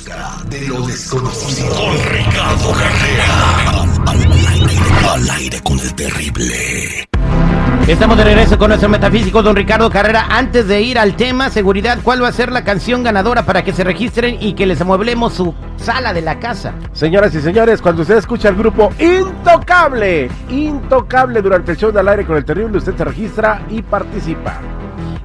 busca de lo desconocido. Con Ricardo Carrera. Al, aire, con el terrible. Estamos de regreso con nuestro metafísico don Ricardo Carrera. Antes de ir al tema seguridad, ¿cuál va a ser la canción ganadora para que se registren y que les amueblemos su sala de la casa? Señoras y señores, cuando usted escucha el grupo Intocable, Intocable durante el show del aire con el terrible, usted se registra y participa.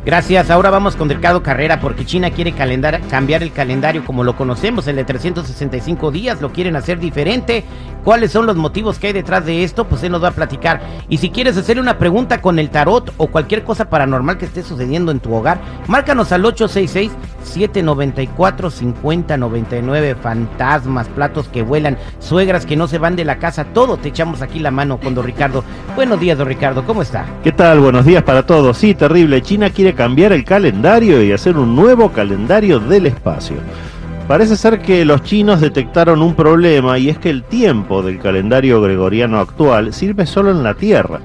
Gracias. Ahora vamos con Ricardo Carrera porque China quiere cambiar el calendario como lo conocemos, el de 365 días, lo quieren hacer diferente. ¿Cuáles son los motivos que hay detrás de esto? Pues él nos va a platicar. Y si quieres hacer una pregunta con el tarot o cualquier cosa paranormal que esté sucediendo en tu hogar, márcanos al 866-794-5099. Fantasmas, platos que vuelan, suegras que no se van de la casa, todo te echamos aquí la mano con don Ricardo. Buenos días, don Ricardo, ¿cómo está? ¿Qué tal? Buenos días para todos. Sí, terrible. China quiere cambiar el calendario y hacer un nuevo calendario del espacio. Parece ser que los chinos detectaron un problema y es que el tiempo del calendario gregoriano actual sirve solo en la Tierra.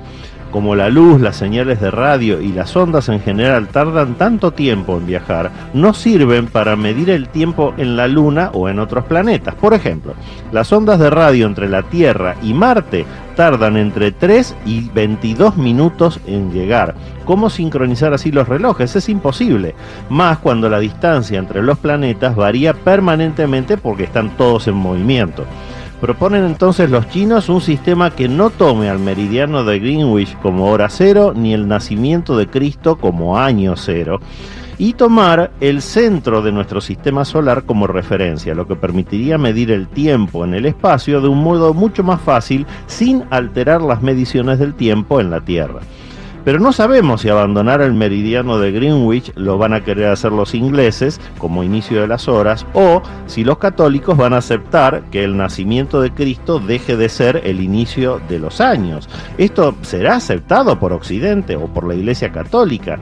Como la luz, las señales de radio y las ondas en general tardan tanto tiempo en viajar, no sirven para medir el tiempo en la Luna o en otros planetas. Por ejemplo, las ondas de radio entre la Tierra y Marte tardan entre 3 y 22 minutos en llegar. ¿Cómo sincronizar así los relojes? Es imposible, más cuando la distancia entre los planetas varía permanentemente porque están todos en movimiento. Proponen entonces los chinos un sistema que no tome al meridiano de Greenwich como hora cero ni el nacimiento de Cristo como año cero y tomar el centro de nuestro sistema solar como referencia, lo que permitiría medir el tiempo en el espacio de un modo mucho más fácil sin alterar las mediciones del tiempo en la Tierra. Pero no sabemos si abandonar el meridiano de Greenwich lo van a querer hacer los ingleses como inicio de las horas o si los católicos van a aceptar que el nacimiento de Cristo deje de ser el inicio de los años. Esto será aceptado por Occidente o por la Iglesia Católica.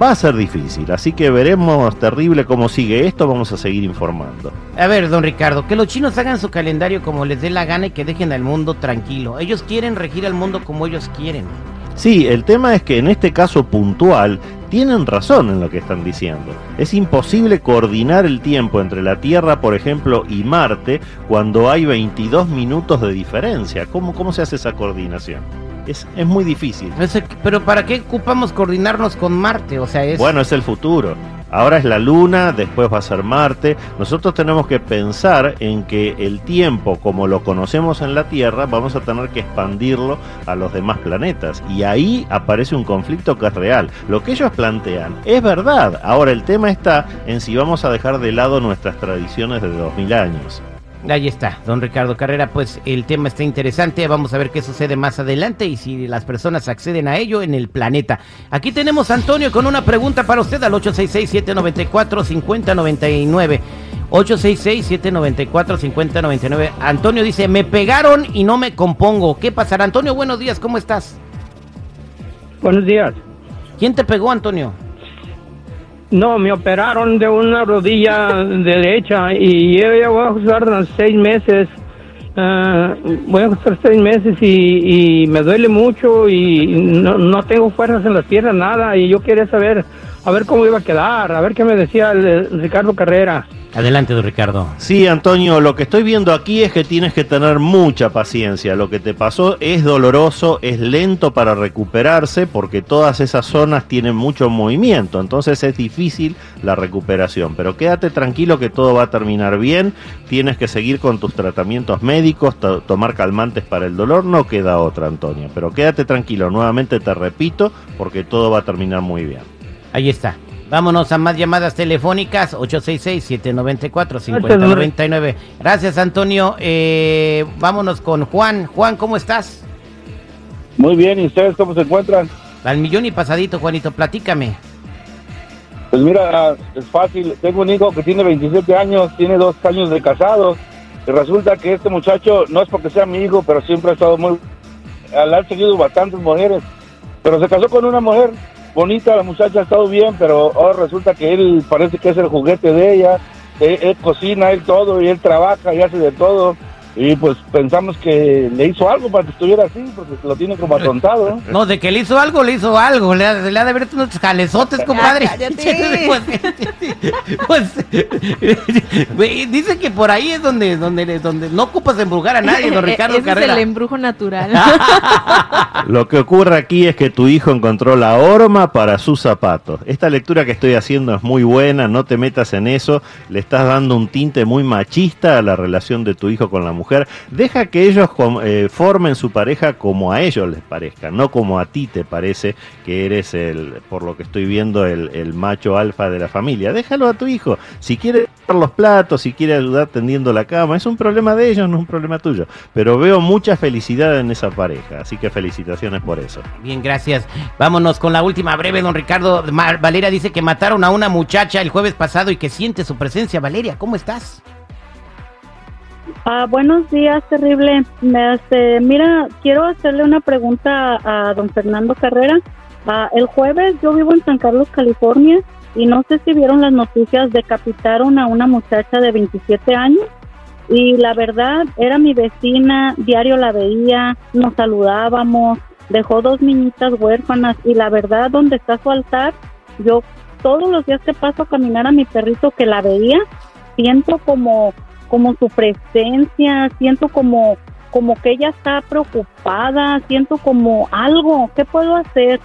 Va a ser difícil, así que veremos terrible cómo sigue esto, vamos a seguir informando. A ver, don Ricardo, que los chinos hagan su calendario como les dé la gana y que dejen al mundo tranquilo. Ellos quieren regir al mundo como ellos quieren. Sí, el tema es que en este caso puntual tienen razón en lo que están diciendo. Es imposible coordinar el tiempo entre la Tierra, por ejemplo, y Marte cuando hay 22 minutos de diferencia. ¿Cómo, cómo se hace esa coordinación? Es, es muy difícil. Pero ¿para qué ocupamos coordinarnos con Marte? O sea, es... Bueno, es el futuro. Ahora es la Luna, después va a ser Marte. Nosotros tenemos que pensar en que el tiempo, como lo conocemos en la Tierra, vamos a tener que expandirlo a los demás planetas. Y ahí aparece un conflicto que es real. Lo que ellos plantean es verdad. Ahora el tema está en si vamos a dejar de lado nuestras tradiciones de 2000 años. Ahí está, don Ricardo Carrera, pues el tema está interesante, vamos a ver qué sucede más adelante y si las personas acceden a ello en el planeta. Aquí tenemos a Antonio con una pregunta para usted al 866-794-5099. 866-794-5099. Antonio dice, me pegaron y no me compongo. ¿Qué pasará? Antonio, buenos días, ¿cómo estás? Buenos días. ¿Quién te pegó, Antonio? No, me operaron de una rodilla derecha y yo voy a usar seis meses. Ah, voy a usar seis meses y, me duele mucho y no, no, tengo fuerzas en las piernas, nada. Y yo quería saber, a ver cómo iba a quedar, a ver qué me decía el, Ricardo Carrera. Adelante, don Ricardo. Sí, Antonio, lo que estoy viendo aquí es que tienes que tener mucha paciencia. Lo que te pasó es doloroso, es lento para recuperarse porque todas esas zonas tienen mucho movimiento, entonces es difícil la recuperación. Pero quédate tranquilo que todo va a terminar bien. Tienes que seguir con tus tratamientos médicos, tomar calmantes para el dolor, no queda otra, Antonio. Pero quédate tranquilo, nuevamente te repito, porque todo va a terminar muy bien. Ahí está. Vámonos a más llamadas telefónicas, 866-794-5099. Gracias, Antonio. Eh, vámonos con Juan. Juan, ¿cómo estás? Muy bien, ¿y ustedes cómo se encuentran? Al millón y pasadito, Juanito, platícame. Pues mira, es fácil. Tengo un hijo que tiene 27 años, tiene dos años de casado. Y resulta que este muchacho, no es porque sea mi hijo, pero siempre ha estado muy... Al haber seguido bastantes mujeres. Pero se casó con una mujer bonita, la muchacha ha estado bien, pero ahora resulta que él parece que es el juguete de ella, él, cocina, él todo, y él trabaja y hace de todo. Y pues pensamos que le hizo algo para que estuviera así, porque lo tiene como atontado. ¿no? No, de que le hizo algo, le hizo algo. Le, ha- le ha de haber unos jalezotes, compadre. cállate. pues, pues, dice que por ahí es donde, donde, donde no ocupas embrujar a nadie, don Ricardo Ese Carrera. es el embrujo natural. Lo que ocurre aquí es que tu hijo encontró la horma para sus zapatos. Esta lectura que estoy haciendo es muy buena, no te metas en eso, le estás dando un tinte muy machista a la relación de tu hijo con la mujer. Deja que ellos eh, formen su pareja como a ellos les parezca, no como a ti te parece que eres el, por lo que estoy viendo, el, macho alfa de la familia. Déjalo a tu hijo. Si quiere los platos, si quiere ayudar tendiendo la cama, es un problema de ellos, no es un problema tuyo. Pero veo mucha felicidad en esa pareja, así que felicitaciones por eso. Bien, gracias. Vámonos con la última breve, don Ricardo. Valeria dice que mataron a una muchacha el jueves pasado y que siente su presencia. Valeria, ¿cómo estás? Ah, buenos días, terrible. Me hace- mira, quiero hacerle una pregunta a don Fernando Carrera. Ah, el jueves yo vivo en San Carlos, California, y no sé si vieron las noticias, decapitaron a una muchacha de 27 años. Y la verdad, era mi vecina, diario la veía, nos saludábamos, dejó dos niñitas huérfanas, y la verdad, donde está su altar, yo todos los días que paso a caminar a mi perrito que la veía, siento como como su presencia, siento como como que ella está preocupada, siento como algo, ¿qué puedo hacer?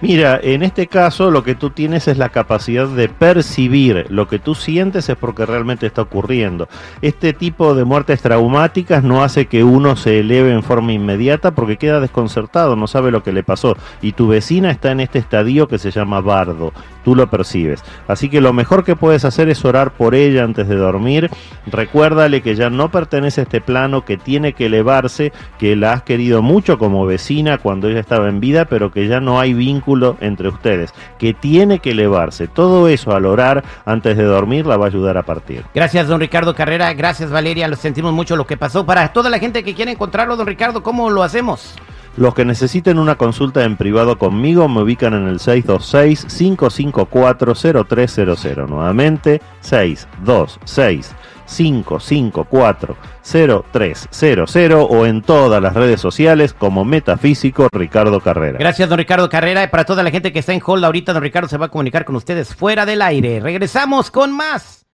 Mira, en este caso lo que tú tienes es la capacidad de percibir lo que tú sientes es porque realmente está ocurriendo. Este tipo de muertes traumáticas no hace que uno se eleve en forma inmediata porque queda desconcertado, no sabe lo que le pasó. Y tu vecina está en este estadio que se llama bardo, tú lo percibes. Así que lo mejor que puedes hacer es orar por ella antes de dormir. Recuérdale que ya no pertenece a este plano, que tiene que elevarse, que la has querido mucho como vecina cuando ella estaba en vida, pero que ya no hay vínculo entre ustedes, que tiene que elevarse. Todo eso al orar antes de dormir la va a ayudar a partir. Gracias, don Ricardo Carrera. Gracias, Valeria. Lo sentimos mucho lo que pasó. Para toda la gente que quiere encontrarlo, don Ricardo, ¿cómo lo hacemos? Los que necesiten una consulta en privado conmigo me ubican en el 626-554-0300. Nuevamente, 626-554-0300 o en todas las redes sociales como Metafísico Ricardo Carrera. Gracias, don Ricardo Carrera. Para toda la gente que está en hold ahorita, don Ricardo se va a comunicar con ustedes fuera del aire. Regresamos con más.